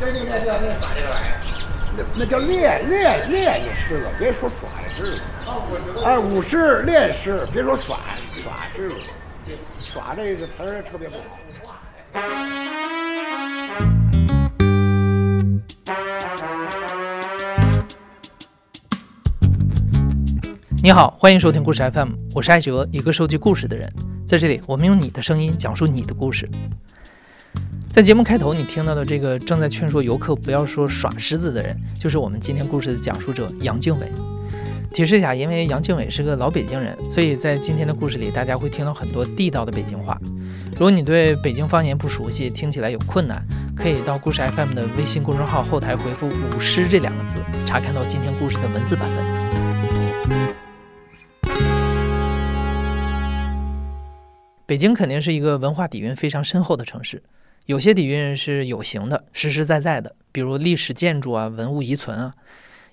这就那这那耍这个玩意儿。那那叫练练练就是了，别说耍这狮子。哎，舞狮练狮，别说耍耍狮子，耍这个词儿特别不好。你好，欢迎收听故事 FM，我是艾哲，一个收集故事的人。在这里，我们用你的声音讲述你的故事。在节目开头，你听到的这个正在劝说游客不要说耍狮子的人，就是我们今天故事的讲述者杨敬伟。提示一下，因为杨敬伟是个老北京人，所以在今天的故事里，大家会听到很多地道的北京话。如果你对北京方言不熟悉，听起来有困难，可以到故事 FM 的微信公众号后台回复“舞狮”这两个字，查看到今天故事的文字版本。北京肯定是一个文化底蕴非常深厚的城市，有些底蕴是有形的、实实在在的，比如历史建筑啊、文物遗存啊；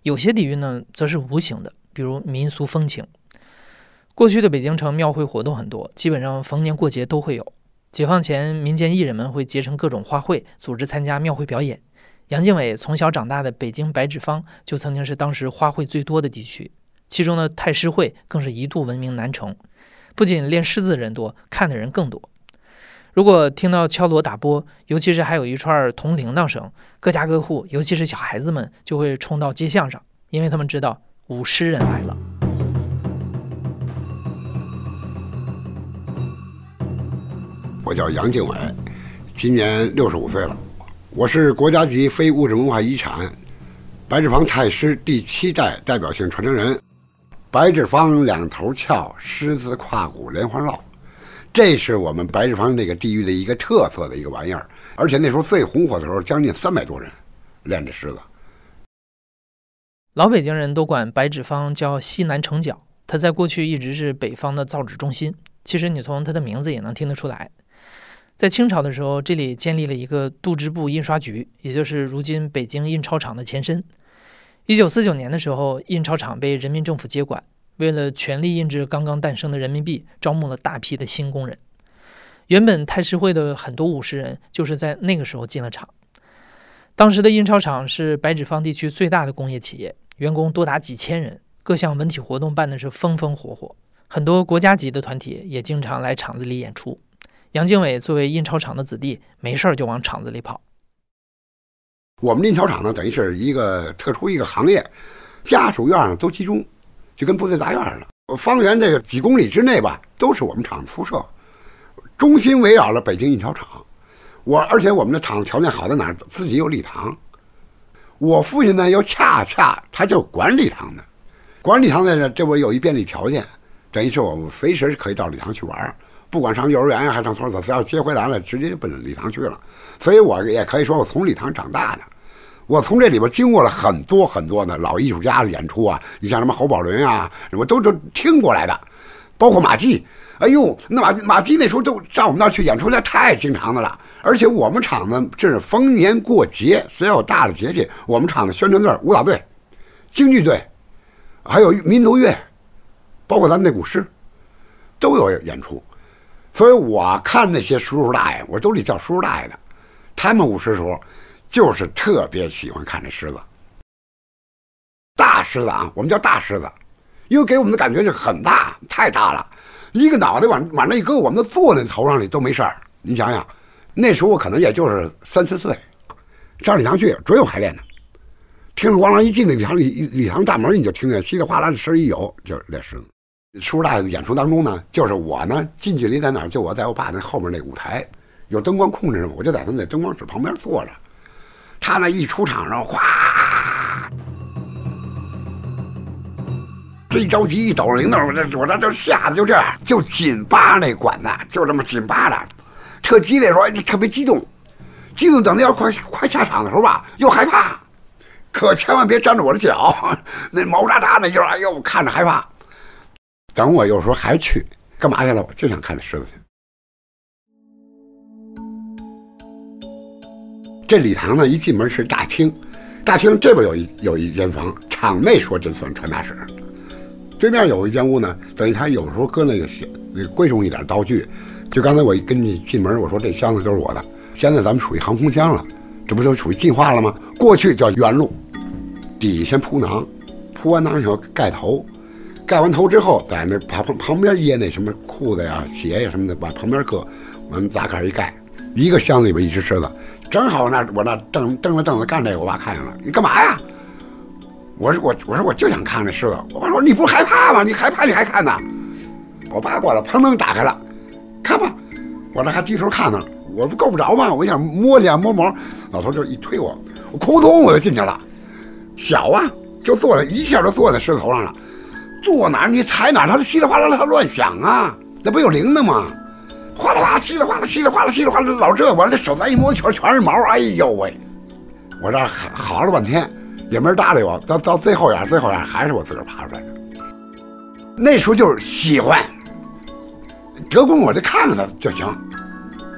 有些底蕴呢，则是无形的，比如民俗风情。过去的北京城庙会活动很多，基本上逢年过节都会有。解放前，民间艺人们会结成各种花卉，组织参加庙会表演。杨靖伟从小长大的北京白纸坊，就曾经是当时花卉最多的地区，其中的太师会更是一度闻名南城。不仅练狮子的人多，看的人更多。如果听到敲锣打钹，尤其是还有一串铜铃铛声，各家各户，尤其是小孩子们，就会冲到街巷上，因为他们知道舞狮人来了。我叫杨敬伟，今年六十五岁了。我是国家级非物质文化遗产白纸坊太师第七代代表性传承人。白纸坊两头翘，狮子胯骨连环绕，这是我们白纸坊这个地域的一个特色的一个玩意儿。而且那时候最红火的时候，将近三百多人练这狮子。老北京人都管白纸坊叫西南城角，它在过去一直是北方的造纸中心。其实你从它的名字也能听得出来。在清朝的时候，这里建立了一个度支部印刷局，也就是如今北京印钞厂的前身。一九四九年的时候，印钞厂被人民政府接管，为了全力印制刚刚诞生的人民币，招募了大批的新工人。原本太师会的很多武士人就是在那个时候进了厂。当时的印钞厂是白纸坊地区最大的工业企业，员工多达几千人，各项文体活动办的是风风火火，很多国家级的团体也经常来厂子里演出。杨敬伟作为印钞厂的子弟，没事儿就往厂子里跑。我们印钞厂呢，等于是一个特殊一个行业，家属院都集中，就跟部队大院似的。方圆这个几公里之内吧，都是我们厂的宿舍，中心围绕了北京印钞厂。我而且我们的厂子条件好在哪儿？自己有礼堂。我父亲呢，又恰恰他就管礼堂的，管礼堂在这，这我有一便利条件，等于是我们随时可以到礼堂去玩。不管上幼儿园呀，还上托儿所，只要接回来了，直接就奔礼堂去了。所以我也可以说，我从礼堂长大的。我从这里边经过了很多很多的老艺术家的演出啊，你像什么侯宝林啊，什么都都听过来的，包括马季。哎呦，那马马季那时候都上我们那儿去演出，那太经常的了。而且我们厂子这是逢年过节，只要有大的节气，我们厂子宣传队、舞蹈队、京剧队，还有民族乐，包括咱那古诗，都有演出。所以我看那些叔叔大爷，我都得叫叔叔大爷的，他们舞狮时候就是特别喜欢看这狮子，大狮子啊，我们叫大狮子，因为给我们的感觉就很大，太大了，一个脑袋往往那一搁，我们都坐那头上里都没事儿。你想想，那时候我可能也就是三四岁，上礼堂去准有排练的，听着咣啷一进那礼堂里礼堂大门，你就听见稀里哗啦的声一有，就是练狮子。叔叔大爷的演出当中呢，就是我呢近距离在哪儿？就我在我爸那后面那舞台，有灯光控制嘛，我就在他那灯光室旁边坐着。他那一出场，然后哗，这一着急一抖铃铛，我这我这就吓得就这样，就紧扒那管子，就这么紧扒着，特激烈说特别激动，激动等到要快快下场的时候吧，又害怕，可千万别沾着我的脚，那毛扎扎那劲儿，哎呦，看着害怕。等我有时候还去干嘛去了？我就想看那狮子去。这礼堂呢，一进门是大厅，大厅这边有一有一间房，场内说这算传达室。对面有一间屋呢，等于他有时候搁那个那个贵重一点道具。就刚才我跟你进门，我说这箱子都是我的。现在咱们属于航空箱了，这不就属于进化了吗？过去叫原路，底下先铺囊，铺完囊以后盖头，盖完头之后，在那旁旁边掖那什么裤子呀、鞋呀什么的，往旁边搁，我们砸盖一盖，一个箱子里边一只狮子，正好那我那蹬蹬着凳子干这个，我爸看见了，你干嘛呀？我说我我说我就想看这狮子，我爸说你不害怕吗？你害怕你还看呢？我爸过来，砰噔打开了，看吧，我这还低头看呢，我不够不着吗？我想摸去摸毛，老头就一推我，我扑通我就进去了，小啊，就坐那一下就坐在狮子头上了，坐哪儿你踩哪儿，它稀里哗啦它乱响啊，那不有铃铛吗？哗啦哗啦，稀里哗啦，稀里哗啦，稀里哗啦，老这完了，这手再一摸，全全是毛，哎呦喂！我这好了半天，也没人搭理我，到到最后眼，最后眼还是我自个儿爬出来的。那时候就是喜欢，德公我就看看他就行。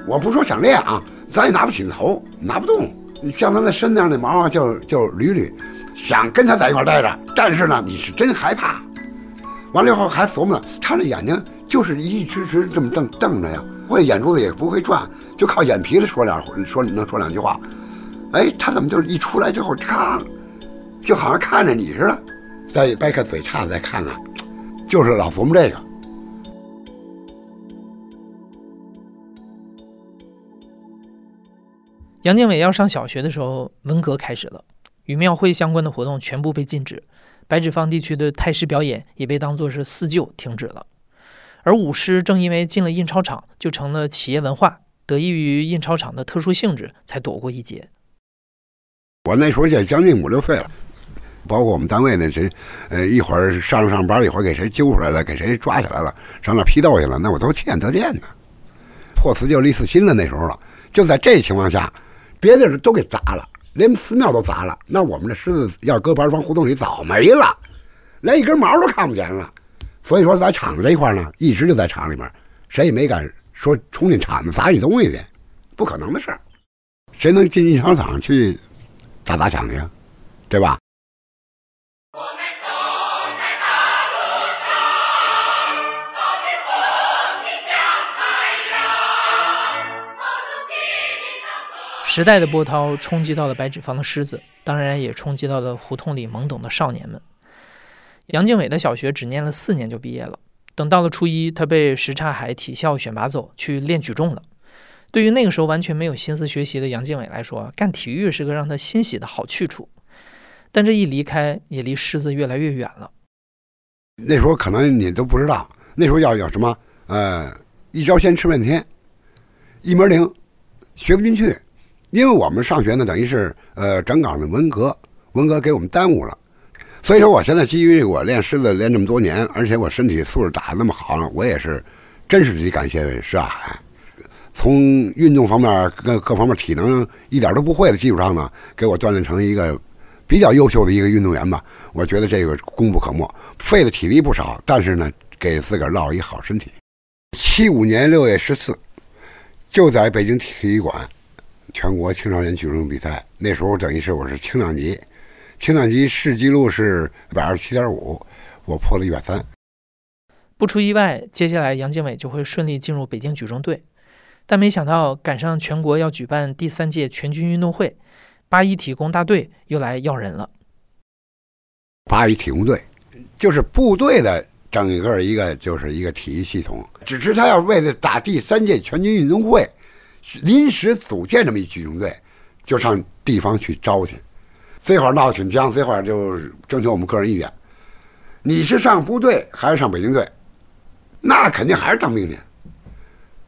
我不说想练啊，咱也拿不起头，拿不动。像他那身上那毛啊，就就捋捋，想跟他在一块待着，但是呢，你是真害怕。完了以后还琢磨，他这眼睛就是一直直这么瞪瞪着呀，会眼珠子也不会转，就靠眼皮子说两说能说两句话。哎，他怎么就是一出来之后，嚓，就好像看着你似的，再掰开嘴叉子再看看，就是老琢磨这个。杨建伟要上小学的时候，文革开始了，与庙会相关的活动全部被禁止，白纸坊地区的太师表演也被当作是四旧停止了。而舞狮正因为进了印钞厂，就成了企业文化，得益于印钞厂的特殊性质，才躲过一劫。我那时候也将近五六岁了，包括我们单位那谁，呃，一会儿上上班，一会儿给谁揪出来了，给谁抓起来了，上那批斗去了，那我都亲眼得见的，破四旧立四新了那时候了。就在这情况下，别的人都给砸了，连寺庙都砸了，那我们这狮子要搁白方胡同里早没了，连一根毛都看不见了。所以说，在厂子这一块呢，一直就在厂里面，谁也没敢说冲进厂子砸你东西去，不可能的事儿。谁能进印钞厂去？砸砸抢去，对吧？时代的波涛冲击到了白纸坊的狮子，当然也冲击到了胡同里懵懂的少年们。杨靖伟的小学只念了四年就毕业了，等到了初一，他被什刹海体校选拔走去练举重了。对于那个时候完全没有心思学习的杨靖伟来说，干体育是个让他欣喜的好去处。但这一离开，也离狮子越来越远了。那时候可能你都不知道，那时候要要什么？呃，一招鲜吃半天，一门灵，学不进去。因为我们上学呢，等于是呃整岗的文革，文革给我们耽误了。所以说，我现在基于我练狮子练这么多年，而且我身体素质打得那么好，我也是真是得感谢石大海。从运动方面各各方面体能一点都不会的基础上呢，给我锻炼成一个比较优秀的一个运动员吧。我觉得这个功不可没，费的体力不少，但是呢，给自个儿落一好身体。七五年六月十四，就在北京体育馆全国青少年举重比赛，那时候等于是我是轻量级，轻量级市纪录是一百二十七点五，我破了一百三。不出意外，接下来杨经纬就会顺利进入北京举重队。但没想到赶上全国要举办第三届全军运动会，八一体工大队又来要人了。八一体工队就是部队的整个一个就是一个体育系统，只是他要为了打第三届全军运动会，临时组建这么一举重队，就上地方去招去。这会儿闹得挺僵，这会儿就征求我们个人意见：你是上部队还是上北京队？那肯定还是当兵去。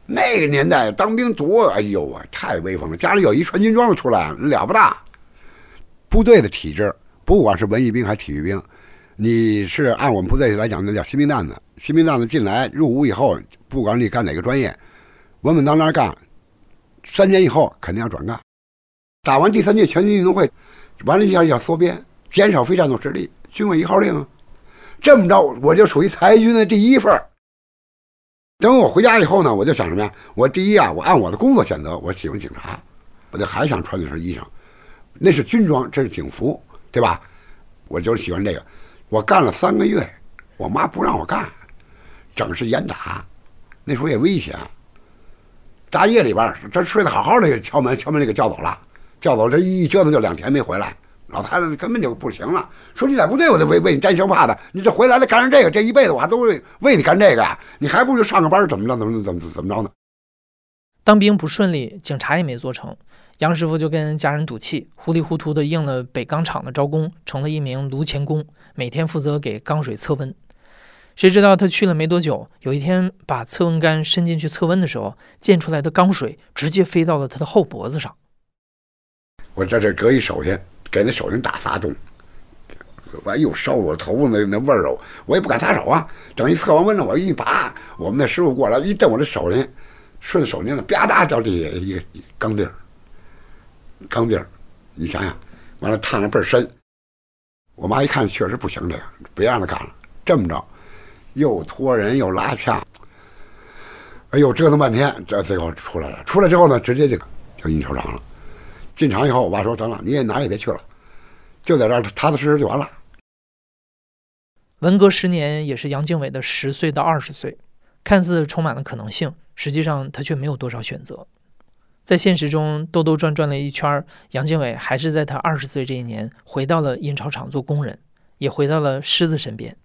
那个年代当兵多，哎呦啊，太威风了！家里有一穿军装的出来了不大。部队的体制，不管是文艺兵还是体育兵，你是按我们部队来讲，那叫新兵蛋子。新兵蛋子进来入伍以后，不管你干哪个专业，稳稳当当干，三年以后肯定要转干。打完第三届全军运动会，完了一下要缩编，减少非战斗实力，军委一号令。这么着，我就属于裁军的第一份。等我回家以后呢，我就想什么呀？我第一啊，我按我的工作选择，我喜欢警察，我就还想穿那身衣裳，那是军装，这是警服，对吧？我就是喜欢这个。我干了三个月，我妈不让我干，整是严打，那时候也危险。大夜里边，这睡得好好的，敲门，敲门就给叫走了，叫走这一折腾就两天没回来。老太太根本就不行了，说你在部队我就为为你担惊怕的，你这回来了干上这个，这一辈子我还都为为你干这个，你还不如上个班怎么着怎么怎么怎么着呢？当兵不顺利，警察也没做成，杨师傅就跟家人赌气，糊里糊涂的应了北钢厂的招工，成了一名炉钳工，每天负责给钢水测温。谁知道他去了没多久，有一天把测温杆伸进去测温的时候，溅出来的钢水直接飞到了他的后脖子上。我在这搁一手去。给那手心打仨洞，完又烧我头发那那味儿哦，我也不敢撒手啊。等一测完温了，我一拔，我们那师傅过来一蹬我这手心，顺手心了，吧嗒掉地下一个钢钉儿，钢钉儿，你想想，完了烫的倍儿深。我妈一看确实不行，这个别让他干了。这么着，又拖人又拉枪，哎呦折腾半天，这最后出来了。出来之后呢，直接就就印厂了。进厂以后，我爸说：“得了，你也哪也别去了，就在这儿踏踏实实就完了。”文革十年也是杨经纬的十岁到二十岁，看似充满了可能性，实际上他却没有多少选择。在现实中兜兜转转了一圈，杨经纬还是在他二十岁这一年回到了印钞厂做工人，也回到了狮子身边。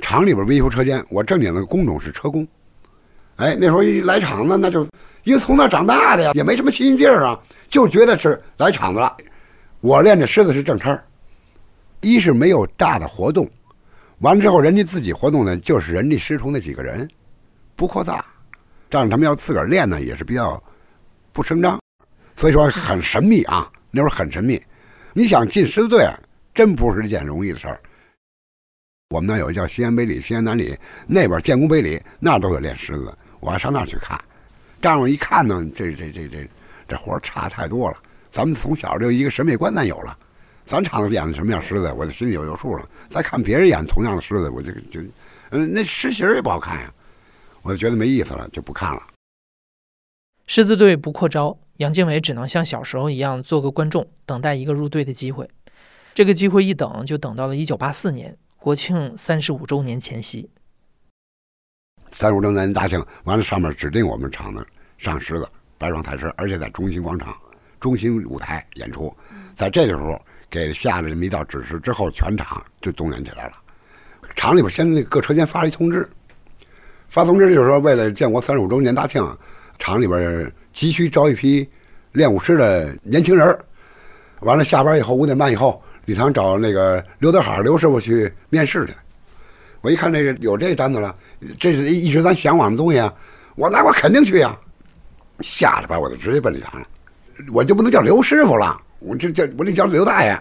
厂里边维修车间，我正经的工种是车工。哎，那时候一来厂子，那就因为从那长大的呀，也没什么新鲜劲儿啊。就觉得是来厂子了，我练的狮子是正差一是没有大的活动，完了之后人家自己活动呢，就是人家师徒那几个人，不扩大，这样他们要自个儿练呢，也是比较不声张，所以说很神秘啊，那会儿很神秘。你想进狮子队，真不是一件容易的事儿。我们那有一叫西安北里、西安南里，那边建工北里，那都得练狮子，我还上那去看，这样我一看呢，这这这这。这活差太多了，咱们从小就一个审美观咱有了，咱厂子演的什么样狮子，我的心里有有数了。再看别人演同样的狮子，我就就，嗯，那狮形也不好看呀，我就觉得没意思了，就不看了。狮子队不扩招，杨经纬只能像小时候一样做个观众，等待一个入队的机会。这个机会一等就等到了一九八四年国庆三十五周年前夕。三十五周年大庆完了，上面指定我们厂子上狮子。白双台狮，而且在中心广场、中心舞台演出，在这个时候给下了这么一道指示之后，全场就动员起来了。厂里边先那各车间发了一通知，发通知就是说，为了建国三十五周年大庆，厂里边急需招一批练武师的年轻人。完了，下班以后五点半以后，李唐找那个刘德海刘师傅去面试去。我一看这个有这单子了，这是一直咱向往的东西啊，我那我肯定去呀。下了班我就直接奔礼堂了，我就不能叫刘师傅了，我这叫我得叫刘大爷。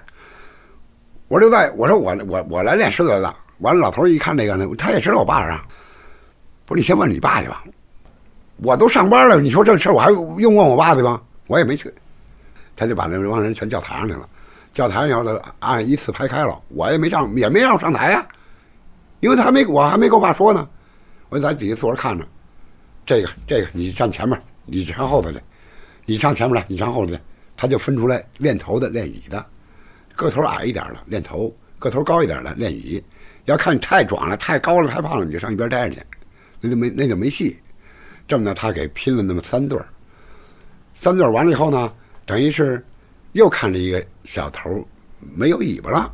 我说刘大爷，我说我我我来练狮子来了。完了，老头一看这个呢，他也知道我爸是啊。不是你先问你爸去吧，我都上班了，你说这事我还用问我爸去吗？我也没去。他就把那帮人全叫台上去了，叫台上以后呢，按依次排开了，我也没上，也没让我上台呀，因为他还没我还没跟我爸说呢，我就在底下坐着看着。这个这个，你站前面。你上后头去，你上前面来，你上后头去，他就分出来练头的、练椅的，个头矮一点的练头，个头高一点的练椅。要看你太壮了、太高了、太胖了，你就上一边待着去，那就没那就没戏。这么着，他给拼了那么三对儿，三对儿完了以后呢，等于是又看着一个小头没有尾巴了，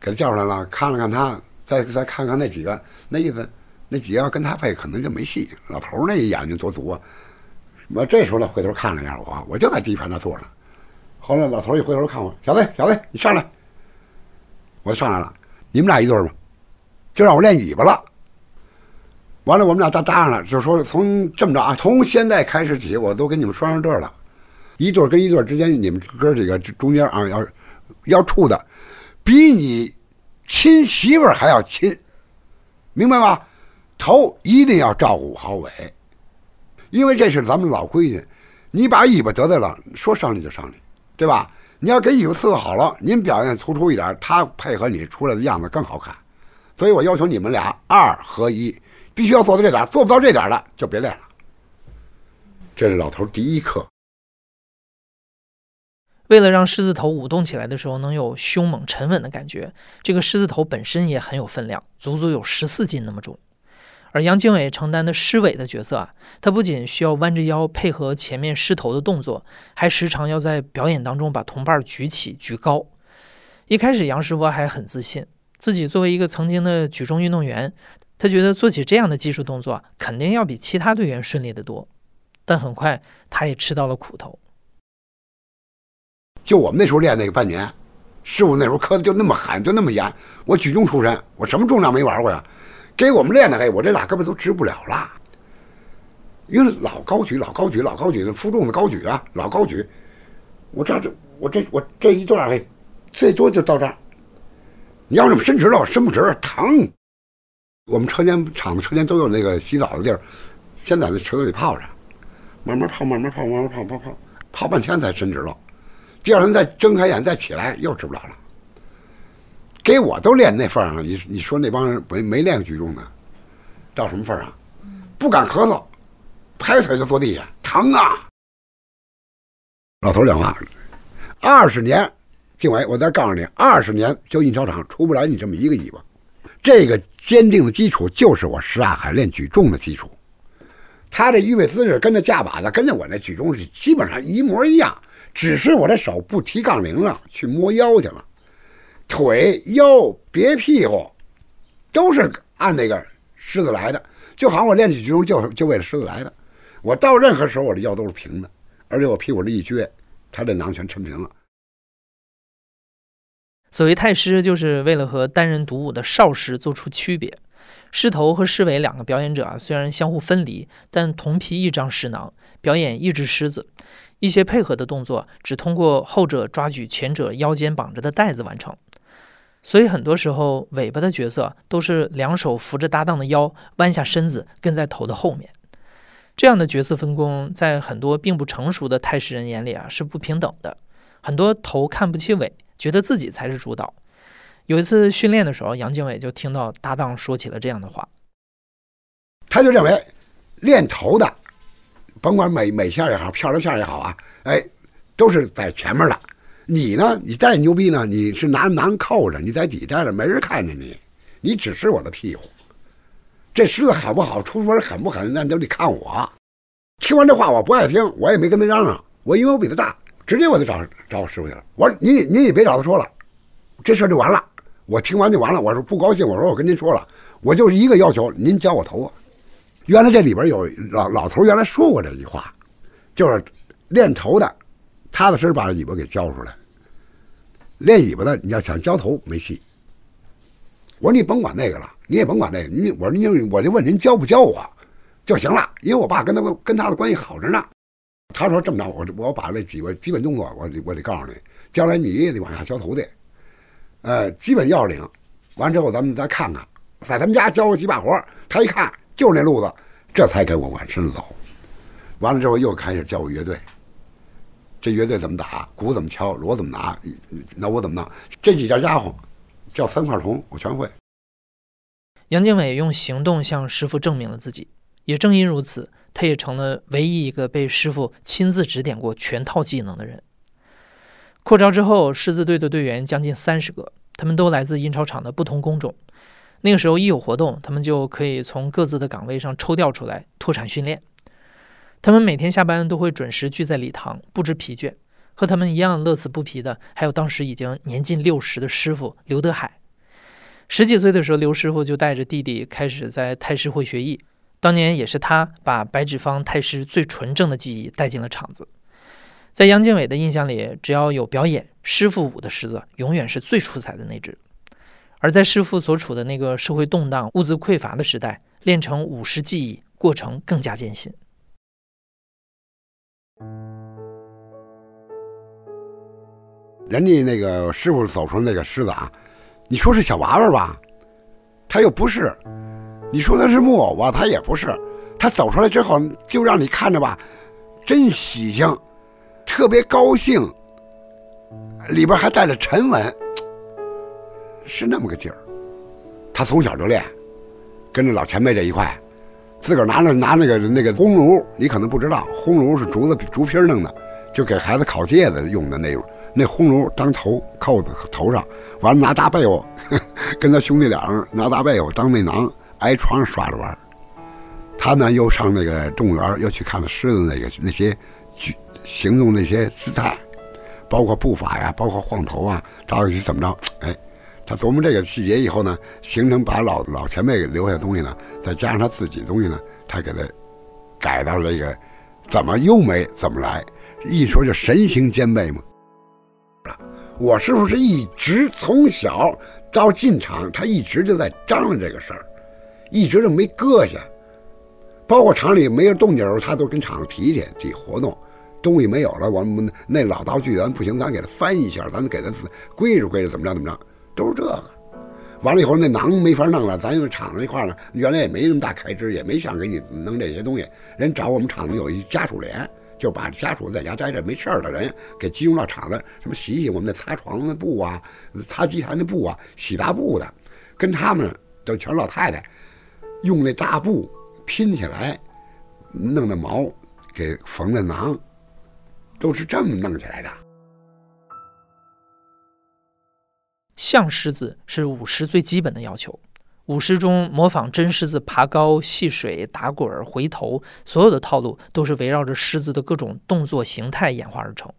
给他叫出来了，看了看他，再再看看那几个，那意思那几个要跟他配可能就没戏。老头那眼睛多足啊！我这时候呢，回头看了一下我，我就在第一排那坐着。后来老头一回头看我，小子，小子，你上来。我就上来了，你们俩一对吧？就让我练尾巴了。完了，我们俩搭搭上了，就说从这么着啊，从现在开始起，我都跟你们说上对了。一对跟一对之间，你们哥几个中间啊，要要处的，比你亲媳妇还要亲，明白吗？头一定要照顾好尾。因为这是咱们老规矩，你把尾巴得罪了，说上去就上去，对吧？你要给尾巴伺候好了，您表现突出一点，他配合你出来的样子更好看。所以我要求你们俩二合一，必须要做到这点，做不到这点的就别练了。这是老头第一课。为了让狮子头舞动起来的时候能有凶猛沉稳的感觉，这个狮子头本身也很有分量，足足有十四斤那么重。而杨经纬承担的狮尾的角色啊，他不仅需要弯着腰配合前面狮头的动作，还时常要在表演当中把同伴举起举高。一开始杨师傅还很自信，自己作为一个曾经的举重运动员，他觉得做起这样的技术动作肯定要比其他队员顺利得多。但很快他也吃到了苦头。就我们那时候练那个半年，师傅那时候磕的就那么狠，就那么严。我举重出身，我什么重量没玩过呀？给我们练的，哎，我这俩胳膊都直不了了，因为老高举，老高举，老高举负重的高举啊，老高举。我这这我这我这一段哎，最多就到这儿。你要这么伸直了，伸不直，疼。我们车间厂子车间都有那个洗澡的地儿，先在那池子里泡着，慢慢泡，慢慢泡，慢慢泡，泡泡泡半天才伸直了。第二天再睁开眼再起来，又吃不了了。给我都练那份儿上，你你说那帮人没没练举重的，到什么份儿啊？不敢咳嗽，拍腿就坐地下，疼啊！老头讲话，二十年，静伟，我再告诉你，二十年就印钞厂出不来你这么一个尾巴。这个坚定的基础就是我石大海练举重的基础。他这预备姿势跟那架把子，跟着我那举重是基本上一模一样，只是我这手不提杠铃了，去摸腰去了。腿、腰、别屁股，都是按那个狮子来的，就好像我练举重就就为了狮子来的。我到任何时候，我的腰都是平的，而且我屁股这一撅，他这囊全抻平了。所谓太师，就是为了和单人独舞的少师做出区别。狮头和狮尾两个表演者啊，虽然相互分离，但同皮一张狮囊，表演一只狮子。一些配合的动作，只通过后者抓举前者腰间绑着的带子完成。所以很多时候，尾巴的角色都是两手扶着搭档的腰，弯下身子跟在头的后面。这样的角色分工，在很多并不成熟的泰式人眼里啊，是不平等的。很多头看不起尾，觉得自己才是主导。有一次训练的时候，杨经纬就听到搭档说起了这样的话，他就认为练头的，甭管美美线也好，漂亮线也好啊，哎，都是在前面的。你呢？你再牛逼呢？你是拿囊扣着，你在底下着，没人看着你，你只是我的屁股。这狮子狠不好，出门狠不狠，那都得看我。听完这话，我不爱听，我也没跟他嚷嚷。我因为我比他大，直接我就找找我师傅去了。我说你你也别找他说了，这事儿就完了。我听完就完了。我说不高兴，我说我跟您说了，我就是一个要求，您教我头发。原来这里边有老老头原来说过这句话，就是练头的，踏踏实实把尾巴给教出来。练尾巴的，你要想交头没戏。我说你甭管那个了，你也甭管那个，你我说你我就问您教不教我就行了，因为我爸跟他跟他的关系好着呢。他说这么着，我我把这几个基本动作，我我得告诉你，将来你也得往下交头的。呃，基本要领，完之后咱们再看看，在他们家教过几把活他一看就是那路子，这才给我往深走。完了之后又开始教我乐队。这乐队怎么打，鼓怎么敲，锣怎么拿，那我怎么弄？这几件家伙叫三块铜，我全会。杨经纬用行动向师傅证明了自己，也正因如此，他也成了唯一一个被师傅亲自指点过全套技能的人。扩招之后，狮子队的队员将近三十个，他们都来自印钞厂的不同工种。那个时候一有活动，他们就可以从各自的岗位上抽调出来脱产训练。他们每天下班都会准时聚在礼堂，不知疲倦。和他们一样乐此不疲的，还有当时已经年近六十的师傅刘德海。十几岁的时候，刘师傅就带着弟弟开始在太师会学艺。当年也是他把白纸坊太师最纯正的技艺带进了厂子。在杨建伟的印象里，只要有表演，师傅舞的狮子永远是最出彩的那只。而在师傅所处的那个社会动荡、物资匮乏的时代，练成武士技艺过程更加艰辛。人家那个师傅走出那个狮子啊，你说是小娃娃吧，他又不是；你说他是木偶吧，他也不是。他走出来之后，就让你看着吧，真喜庆，特别高兴，里边还带着沉稳，是那么个劲儿。他从小就练，跟着老前辈这一块，自个儿拿着拿那个那个烘炉，你可能不知道，烘炉是竹子竹皮弄的，就给孩子烤芥子用的那种。那烘炉当头扣子头上，完了拿大被窝，跟他兄弟俩人拿大被窝当那囊，挨床上耍着玩他呢又上那个动物园，又去看了狮子那个那些举行动那些姿态，包括步伐呀，包括晃头啊，到底是怎么着？哎，他琢磨这个细节以后呢，形成把老老前辈留下的东西呢，再加上他自己东西呢，他给他改到了这个怎么优美怎么来，一说就神形兼备嘛。我师傅是一直从小到进厂，他一直就在张罗这个事儿，一直就没搁下。包括厂里没有动静的时候，他都跟厂子提去提活动。东西没有了，我们那老道具咱不行，咱给他翻一下，咱给他归置归置，怎么着怎么着，都是这个。完了以后，那囊没法弄了，咱用厂子一块呢，原来也没那么大开支，也没想给你弄这些东西。人找我们厂子有一家属连，就把家属在家待着没事儿的人给集中到厂子，什么洗洗我们那擦床的布啊，擦机台的布啊，洗大布的，跟他们都全老太太，用那大布。拼起来，弄的毛，给缝的囊，都是这么弄起来的。像狮子是舞狮最基本的要求。舞狮中模仿真狮子爬高、戏水、打滚、回头，所有的套路都是围绕着狮子的各种动作形态演化而成。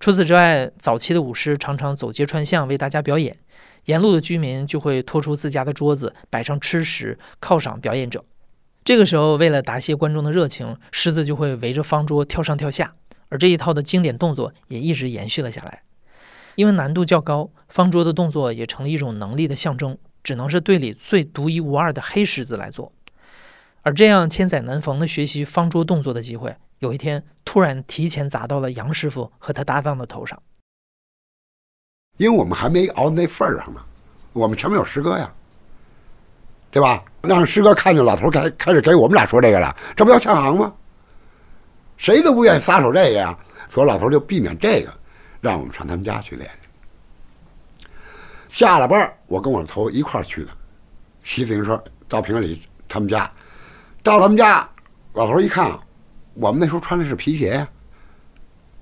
除此之外，早期的舞狮常常走街串巷为大家表演，沿路的居民就会拖出自家的桌子，摆上吃食，犒赏表演者。这个时候，为了答谢观众的热情，狮子就会围着方桌跳上跳下，而这一套的经典动作也一直延续了下来。因为难度较高，方桌的动作也成了一种能力的象征，只能是队里最独一无二的黑狮子来做。而这样千载难逢的学习方桌动作的机会，有一天突然提前砸到了杨师傅和他搭档的头上。因为我们还没熬到那份儿上呢，我们前面有师哥呀。对吧？让师哥看见老头开开始给我们俩说这个了，这不要抢行吗？谁都不愿意撒手这个呀，所以老头就避免这个，让我们上他们家去练去。下了班，我跟我头一块儿去的，骑自行车到平里他们家，到他们家，老头一看，我们那时候穿的是皮鞋呀，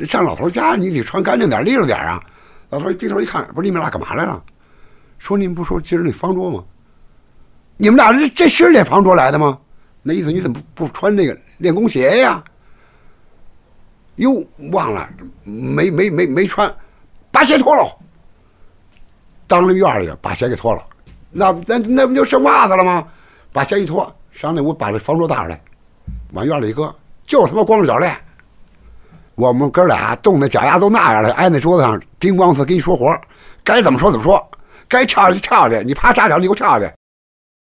上老头家你得穿干净点、利落点啊。老头低头一看，不是你们俩干嘛来了？说你们不说今儿那方桌吗？你们俩这这是练方桌来的吗？那意思你怎么不不穿那个练功鞋呀？哟，忘了，没没没没穿，把鞋脱了，当着院里把鞋给脱了，那那那不就剩袜子了吗？把鞋一脱，上那屋把这方桌搭出来，往院里一搁，就他妈光着脚练。我们哥俩冻的脚丫都那样了，挨那桌子上叮咣子跟你说活，该怎么说怎么说，该跳下去跳下去，你趴扎脚你给我跳下去。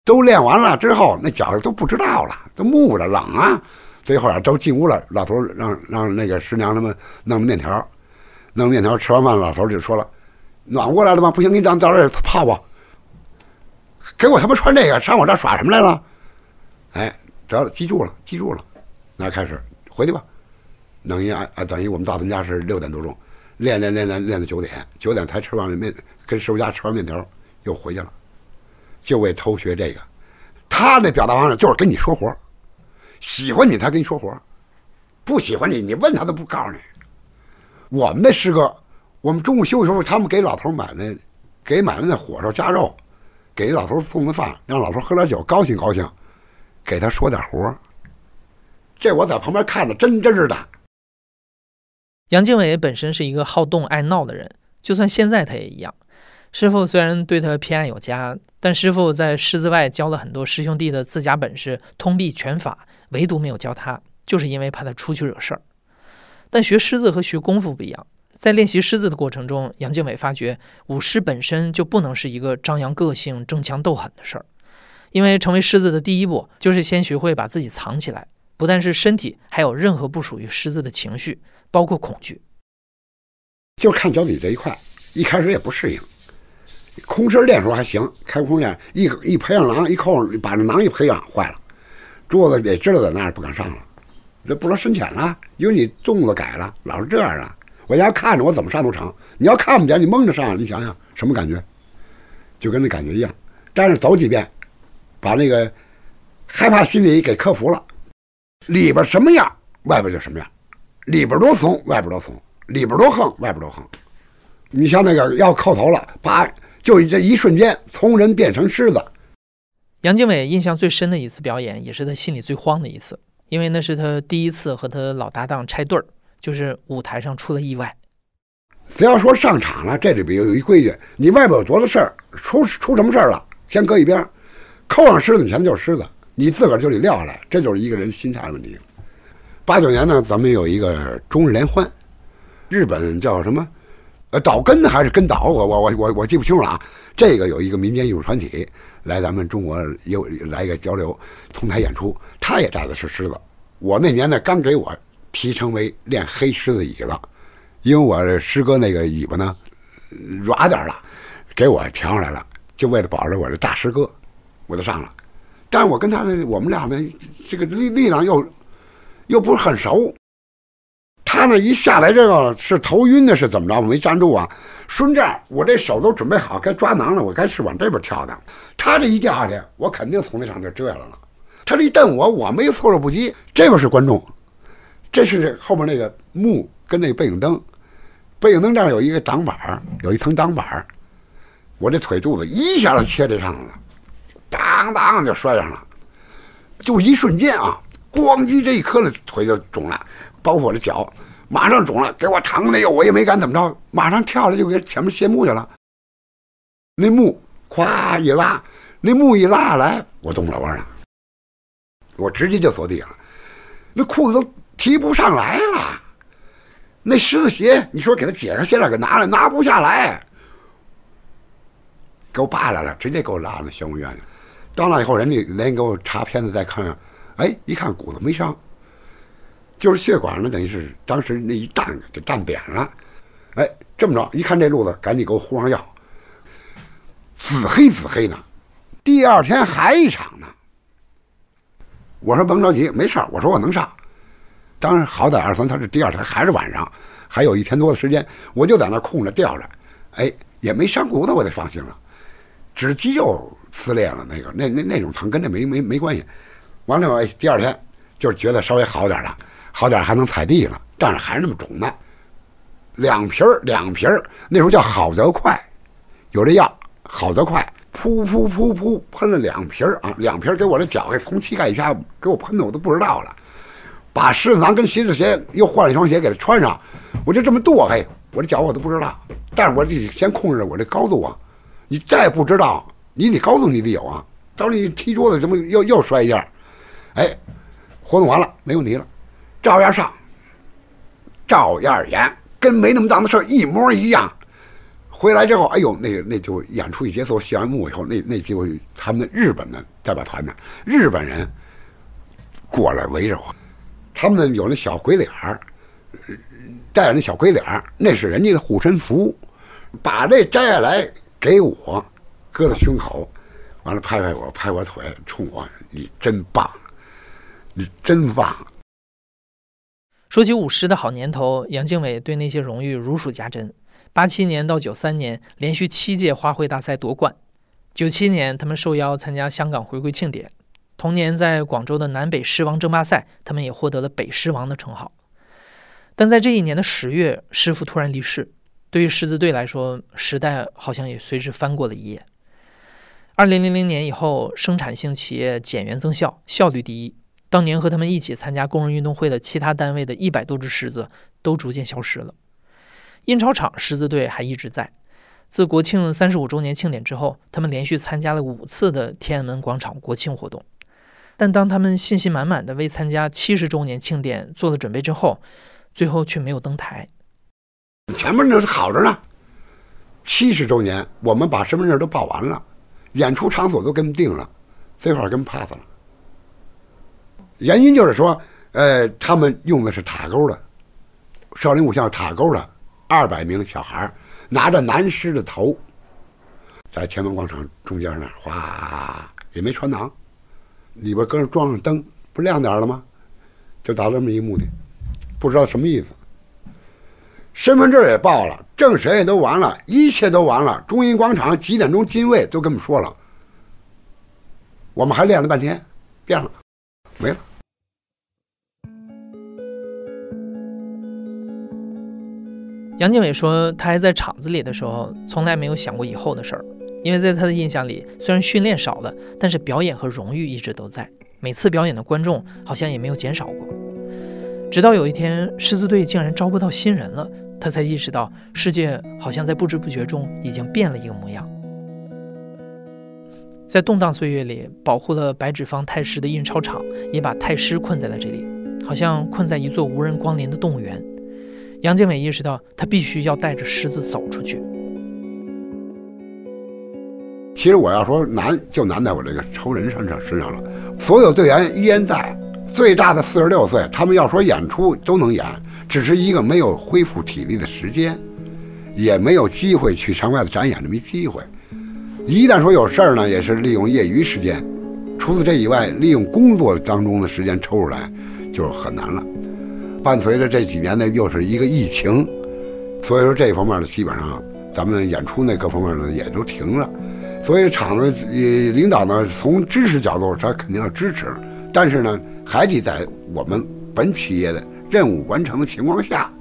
都练完了之后，那脚都不知道了，都木着冷啊。最后啊，都进屋了。老头让让那个师娘他们弄面条，弄面条。吃完饭，老头就说了：“暖过来了吗？不行，你咱到这儿泡泡。给我他妈穿这个上我这儿耍什么来了？哎，得了，记住了，记住了。那开始回去吧。等于啊啊，等于我们到他们家是六点多钟，练练练练练到九点，九点才吃完面，跟师傅家吃完面条又回去了。就为偷学这个，他那表达方式就是跟你说活喜欢你他跟你说活不喜欢你你问他都不告诉你。我们那师哥，我们中午休息时候，他们给老头买那，给买的那火烧夹肉，给老头送的饭，让老头喝点酒，高兴高兴，给他说点活这我在旁边看的真真的。杨经纬本身是一个好动爱闹的人，就算现在他也一样。师傅虽然对他偏爱有加，但师傅在师子外教了很多师兄弟的自家本事，通臂拳法，唯独没有教他，就是因为怕他出去惹事儿。但学狮子和学功夫不一样，在练习狮子的过程中，杨经纬发觉舞狮本身就不能是一个张扬个性、争强斗狠的事儿，因为成为狮子的第一步就是先学会把自己藏起来，不但是身体，还有任何不属于狮子的情绪，包括恐惧。就看脚底这一块，一开始也不适应。空身练时候还行，开空练一一培养囊一扣，把这囊一培养坏了，桌子也知道在那儿不敢上了，这不能深浅了，因为你动作改了，老是这样啊。我要看着我怎么上都成，你要看不见你蒙着上，你想想什么感觉？就跟那感觉一样。但是走几遍，把那个害怕心理给克服了，里边什么样，外边就什么样，里边多怂，外边多怂，里边多横，外边多横。你像那个要叩头了，把。就这一瞬间，从人变成狮子。杨经纬印象最深的一次表演，也是他心里最慌的一次，因为那是他第一次和他老搭档拆对儿，就是舞台上出了意外。只要说上场了，这里边有一规矩，你外边有多大事儿，出出什么事儿了，先搁一边，扣上狮子前就是狮子，你自个儿就得撂下来，这就是一个人心态的问题。八九年呢，咱们有一个中日联欢，日本叫什么？呃，岛根还是根岛？我我我我我记不清楚了啊。这个有一个民间艺术团体来咱们中国有来一个交流，同台演出，他也带的是狮子。我那年呢，刚给我提成为练黑狮子椅子，因为我师哥那个尾巴呢软点了，给我调上来了，就为了保着我这大师哥，我就上了。但是我跟他呢，我们俩呢，这个力力量又又不是很熟。他呢一下来，这个是头晕的，是怎么着？我没站住啊！顺这样，我这手都准备好，该抓囊了，我该是往这边跳的。他这一掉下去，我肯定从那上头折下来了。他这一蹬我，我没措手不及。这边是观众，这是后边那个幕跟那个背影灯，背影灯这儿有一个挡板有一层挡板我这腿肚子一下就切这上头了，当当就摔上了，就一瞬间啊，咣叽这一磕了，腿就肿了。包括我的脚，马上肿了，给我疼的哟！我也没敢怎么着，马上跳了就给前面卸木去了。那木咵一拉，那木一拉下来，我动不了弯了，我直接就坐地上了。那裤子都提不上来了，那狮子鞋，你说给他解开鞋带，给拿来拿不下来，给我扒来了，直接给我拉到宣武院去。到那以后，人家连给我查片子再看，哎，一看骨头没伤。就是血管呢，等于是当时那一弹给弹扁了，哎，这么着一看这路子，赶紧给我糊上药。紫黑紫黑呢，第二天还一场呢。我说甭着急，没事儿，我说我能上。当然好歹二三，他是第二天还是晚上，还有一天多的时间，我就在那空着吊着，哎，也没伤骨头，我得放心了。只是肌肉撕裂了，那个那那那种疼跟这没没没关系。完了，哎，第二天就是觉得稍微好点了。好点还能踩地了，但是还是那么肿呢。两瓶儿，两瓶儿，那时候叫好得快，有这药，好得快，噗噗噗噗喷了两瓶儿啊，两瓶儿给我的脚给从膝盖以下给我喷的我都不知道了。把狮子囊跟鞋子鞋又换了一双鞋给他穿上，我就这么跺，嘿，我这脚我都不知道。但是我得先控制我这高度啊，你再不知道，你得高度你得有啊。到时候你踢桌子怎么又又摔一下？哎，活动完了，没问题了。照样上，照样演，跟没那么大的事儿一模一样。回来之后，哎呦，那那就演出一结束，谢完幕以后，那那就他们的日本的代表团呢，日本人过来围着我，他们有那小鬼脸儿，戴着那小鬼脸儿，那是人家的护身符，把这摘下来给我，搁在胸口，完了拍拍我，拍我腿，冲我，你真棒，你真棒。说起舞狮的好年头，杨靖伟对那些荣誉如数家珍。八七年到九三年，连续七届花卉大赛夺冠；九七年，他们受邀参加香港回归庆典；同年，在广州的南北狮王争霸赛，他们也获得了北狮王的称号。但在这一年的十月，师傅突然离世，对于狮子队来说，时代好像也随之翻过了一页。二零零零年以后，生产性企业减员增效，效率第一。当年和他们一起参加工人运动会的其他单位的一百多只狮子都逐渐消失了。印钞厂狮子队还一直在。自国庆三十五周年庆典之后，他们连续参加了五次的天安门广场国庆活动。但当他们信心满满的为参加七十周年庆典做了准备之后，最后却没有登台。前面那是好着呢。七十周年，我们把身份证都报完了，演出场所都给定了，这块儿跟 pass 了。原因就是说，呃，他们用的是塔沟的少林武校塔沟的二百名小孩拿着南狮的头，在天安门广场中间那儿，哗，也没穿囊，里边搁上装上灯，不亮点了吗？就达这么一目的，不知道什么意思。身份证也报了，政审也都完了，一切都完了。中银广场几点钟进位都跟我们说了，我们还练了半天，变了，没了。杨建伟说，他还在厂子里的时候，从来没有想过以后的事儿。因为在他的印象里，虽然训练少了，但是表演和荣誉一直都在。每次表演的观众好像也没有减少过。直到有一天，狮子队竟然招不到新人了，他才意识到世界好像在不知不觉中已经变了一个模样。在动荡岁月里，保护了白纸坊太师的印钞厂也把太师困在了这里，好像困在一座无人光临的动物园。杨建伟意识到，他必须要带着狮子走出去。其实我要说难，就难在我这个仇人身上身上了。所有队员依然在，最大的四十六岁，他们要说演出都能演，只是一个没有恢复体力的时间，也没有机会去场外的展演这么一机会。一旦说有事儿呢，也是利用业余时间。除此这以外，利用工作当中的时间抽出来，就很难了。伴随着这几年呢，又是一个疫情，所以说这方面呢，基本上咱们演出那各方面呢也都停了。所以厂子呃领导呢，从支持角度，他肯定要支持，但是呢，还得在我们本企业的任务完成的情况下，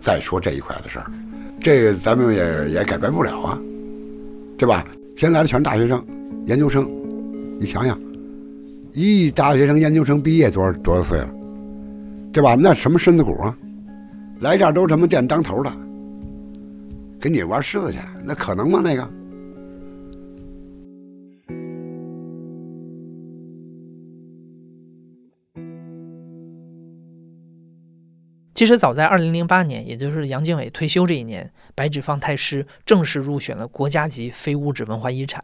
再说这一块的事儿。这个咱们也也改变不了啊，对吧？现在来的全是大学生、研究生，你想想，一大学生、研究生毕业多少多少岁了？对吧？那什么身子骨啊？来这儿都是什么店当头的，给你玩狮子去，那可能吗？那个？其实早在2008年，也就是杨经纬退休这一年，白纸坊太师正式入选了国家级非物质文化遗产。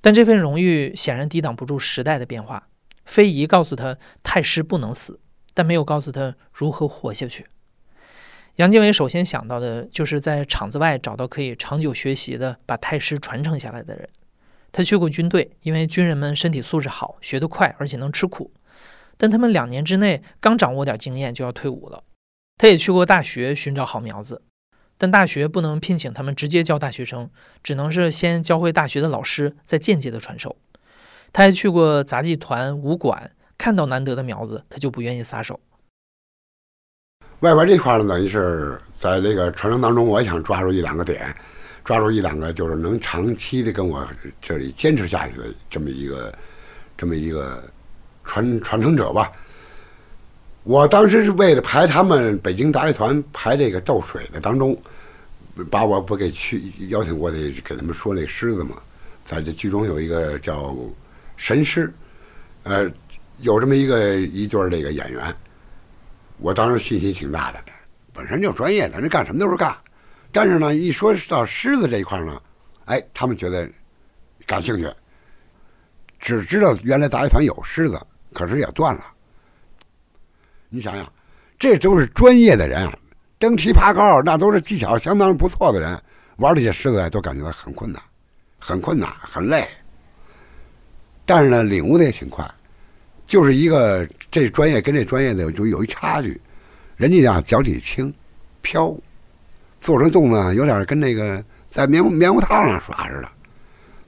但这份荣誉显然抵挡不住时代的变化。非遗告诉他，太师不能死，但没有告诉他如何活下去。杨经纬首先想到的就是在厂子外找到可以长久学习的，把太师传承下来的人。他去过军队，因为军人们身体素质好，学得快，而且能吃苦。但他们两年之内刚掌握点经验就要退伍了。他也去过大学寻找好苗子，但大学不能聘请他们直接教大学生，只能是先教会大学的老师，再间接的传授。他还去过杂技团、武馆，看到难得的苗子，他就不愿意撒手。外边这块呢，等于是在这个传承当中，我也想抓住一两个点，抓住一两个就是能长期的跟我这里坚持下去的这么一个，这么一个。传传承者吧，我当时是为了排他们北京大乐团排这个斗水的当中，把我不给去邀请过去给他们说那狮子嘛，在这剧中有一个叫神狮，呃，有这么一个一对这个演员，我当时信心挺大的，本身就专业的，人干什么都是干，但是呢，一说到狮子这一块呢，哎，他们觉得感兴趣，只知道原来大乐团有狮子。可是也断了。你想想，这都是专业的人，登梯爬高，那都是技巧相当不错的人，玩这些狮子都感觉到很困难，很困难，很累。但是呢，领悟的也挺快，就是一个这专业跟这专业的就有一差距。人家讲脚底轻，飘，做成粽子有点跟那个在棉棉花糖上耍似的，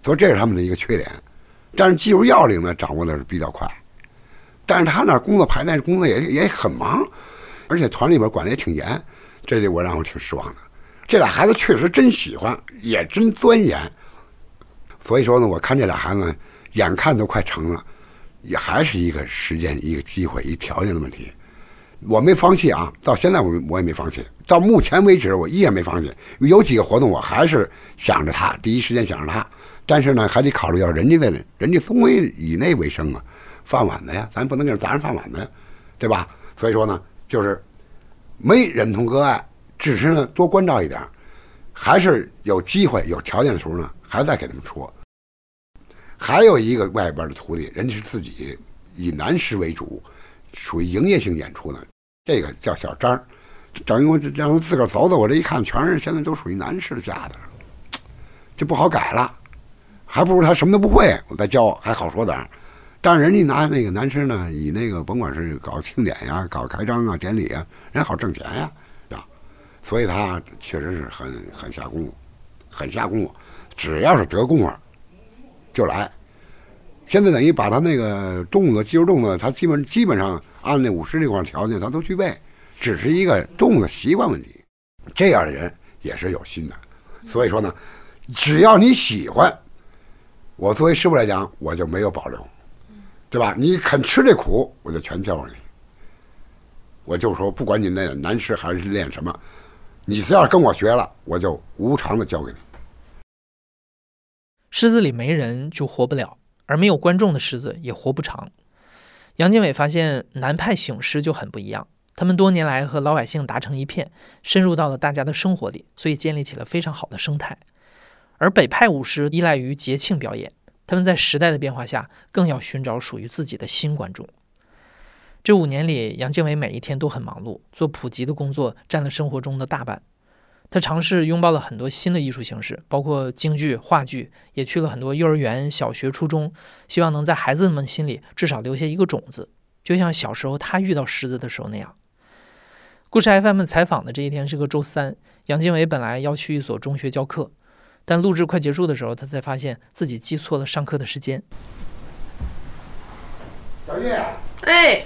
所以这是他们的一个缺点。但是技术要领呢，掌握的是比较快。但是他那工作排练工作也也很忙，而且团里边管的也挺严，这里我让我挺失望的。这俩孩子确实真喜欢，也真钻研。所以说呢，我看这俩孩子眼看都快成了，也还是一个时间、一个机会、一条件的问题。我没放弃啊，到现在我我也没放弃，到目前为止我依然没放弃。有几个活动我还是想着他，第一时间想着他，但是呢，还得考虑到人家的人家松为以内为生啊。饭碗的呀，咱不能给人砸人饭碗的，对吧？所以说呢，就是没忍痛割爱，只是呢多关照一点，还是有机会、有条件的时候呢，还再给他们说。还有一个外边的徒弟，人家是自己以男师为主，属于营业性演出呢，这个叫小张，等于我让他自个儿走走，我这一看，全是现在都属于男士家的，就不好改了，还不如他什么都不会，我再教还好说点儿。但是人家拿那个男生呢，以那个甭管是搞庆典呀、搞开张啊、典礼啊，人好挣钱呀，啊，所以他确实是很很下功夫，很下功夫。只要是得功夫，就来。现在等于把他那个动作、肌肉动作，他基本基本上按那舞狮这块条件，他都具备，只是一个动作习惯问题。这样的人也是有心的。所以说呢，只要你喜欢，我作为师傅来讲，我就没有保留，对吧？你肯吃这苦，我就全教给你。我就说，不管你那难吃还是练什么，你只要跟我学了，我就无偿的教给你。狮子里没人就活不了，而没有观众的狮子也活不长。杨经纬发现南派醒狮就很不一样，他们多年来和老百姓打成一片，深入到了大家的生活里，所以建立起了非常好的生态。而北派舞狮依赖于节庆表演，他们在时代的变化下，更要寻找属于自己的新观众。这五年里，杨经纬每一天都很忙碌，做普及的工作占了生活中的大半。他尝试拥抱了很多新的艺术形式，包括京剧、话剧，也去了很多幼儿园、小学、初中，希望能在孩子们心里至少留下一个种子，就像小时候他遇到狮子的时候那样。故事 FM 采访的这一天是个周三，杨经纬本来要去一所中学教课，但录制快结束的时候，他才发现自己记错了上课的时间。小叶，哎，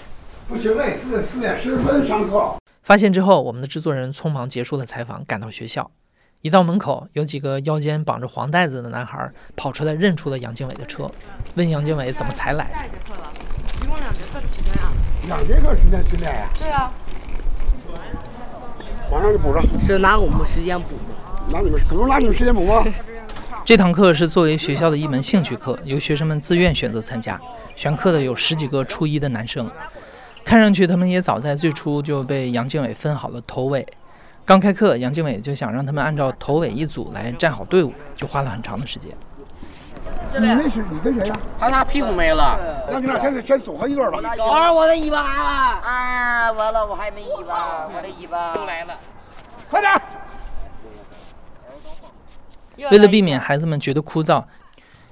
不行嘞，四点四点十分上课。发现之后，我们的制作人匆忙结束了采访，赶到学校。一到门口，有几个腰间绑着黄袋子的男孩跑出来，认出了杨经纬的车，问杨经纬怎么才来。下一节课了，一共两节课的时间啊？两节课时间训练呀，对啊，马上就补上。是拿我们时间补吗？拿你们可能拿你们时间补吗？这堂课是作为学校的一门兴趣课，由学生们自愿选择参加。选课的有十几个初一的男生，看上去他们也早在最初就被杨经纬分好了头尾。刚开课，杨经纬就想让他们按照头尾一组来站好队伍，就花了很长的时间。你那是你跟谁呀？他他屁股没了。那你俩先先组合一个吧。老师，我的尾巴来了！啊，完了，我还没尾巴，我的尾巴都来了。快点！为了避免孩子们觉得枯燥，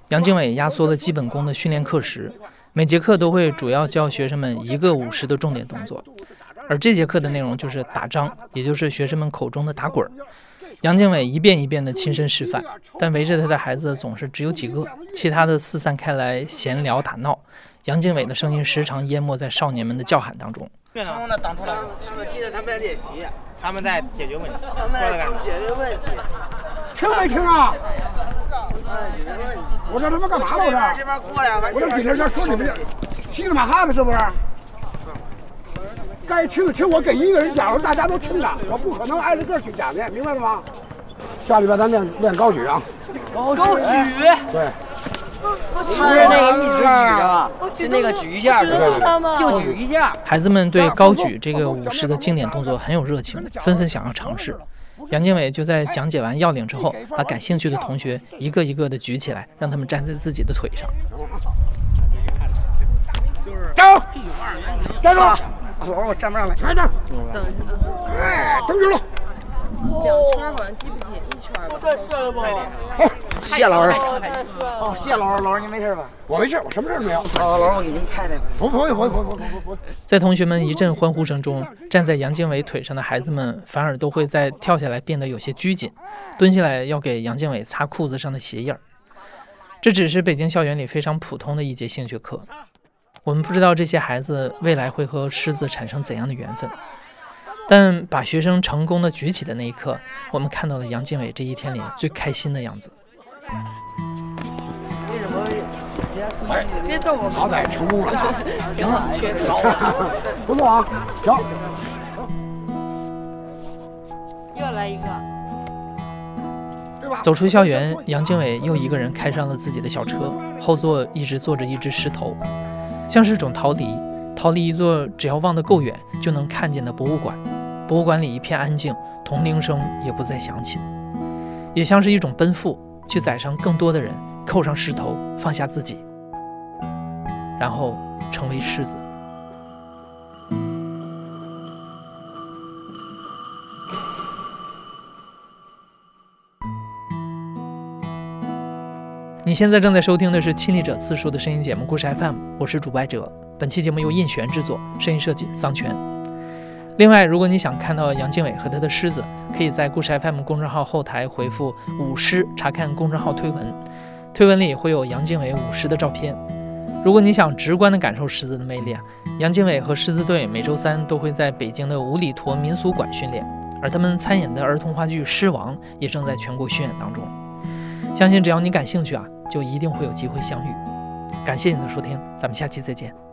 杨经纬压缩了基本功的训练课时，每节课都会主要教学生们一个舞狮的重点动作。而这节课的内容就是打桩，也就是学生们口中的打滚儿。杨经纬一遍一遍的亲身示范，但围着他的孩子总是只有几个，其他的四散开来闲聊打闹。杨经纬的声音时常淹没在少年们的叫喊当中。成功的挡住了。提着他们在练习，他们在解决问题。他们在解决问题。听没听啊？我这他妈干嘛呢？我这边过来，这我这几天在说你们这稀里马哈的，是不是？该听的听，我给一个人讲，大家都听着，我不可能挨着个去讲去，明白了吗？下礼拜咱练练高举啊，高举，对，不是那个一直举啊，是那个举一下，就举一下。孩子们对高举这个舞狮的经典动作很有热情，纷纷想要尝试。杨经纬就在讲解完要领之后，把感兴趣的同学一个一个的举起来，让他们站在自己的腿上。加油！站住！老师，我站不上来。来这儿，哎，等住！了。两圈好像记不紧，一圈吧。太帅了吧！谢老师。哦，谢老师，老师您没事吧？我没事，我什么事儿都没有。哦，老师，我给您拍拍。不不不不不不不。在同学们一阵欢呼声中，站在杨经纬腿上的孩子们反而都会在跳下来变得有些拘谨，蹲下来要给杨经纬擦裤子上的鞋印儿。这只是北京校园里非常普通的一节兴趣课。我们不知道这些孩子未来会和狮子产生怎样的缘分，但把学生成功的举起的那一刻，我们看到了杨经纬这一天里最开心的样子。哎，别逗我，好歹成功了，挺好，缺票。不错啊，行。又来一个，走出校园，杨经纬又一个人开上了自己的小车，后座一直坐着一只狮头，像是种逃离，逃离一座只要望得够远就能看见的博物馆。博物馆里一片安静，铜铃声也不再响起，也像是一种奔赴，去载上更多的人，扣上狮头，放下自己，然后成为狮子。你现在正在收听的是亲历者自述的声音节目《故事 FM》，我是主播哲。本期节目由印璇制作，声音设计桑泉。另外，如果你想看到杨经纬和他的狮子，可以在故事 FM 公众号后台回复“舞狮”查看公众号推文，推文里会有杨经纬舞狮的照片。如果你想直观的感受狮子的魅力啊，杨经纬和狮子队每周三都会在北京的五里坨民俗馆训练，而他们参演的儿童话剧《狮王》也正在全国巡演当中。相信只要你感兴趣啊，就一定会有机会相遇。感谢你的收听，咱们下期再见。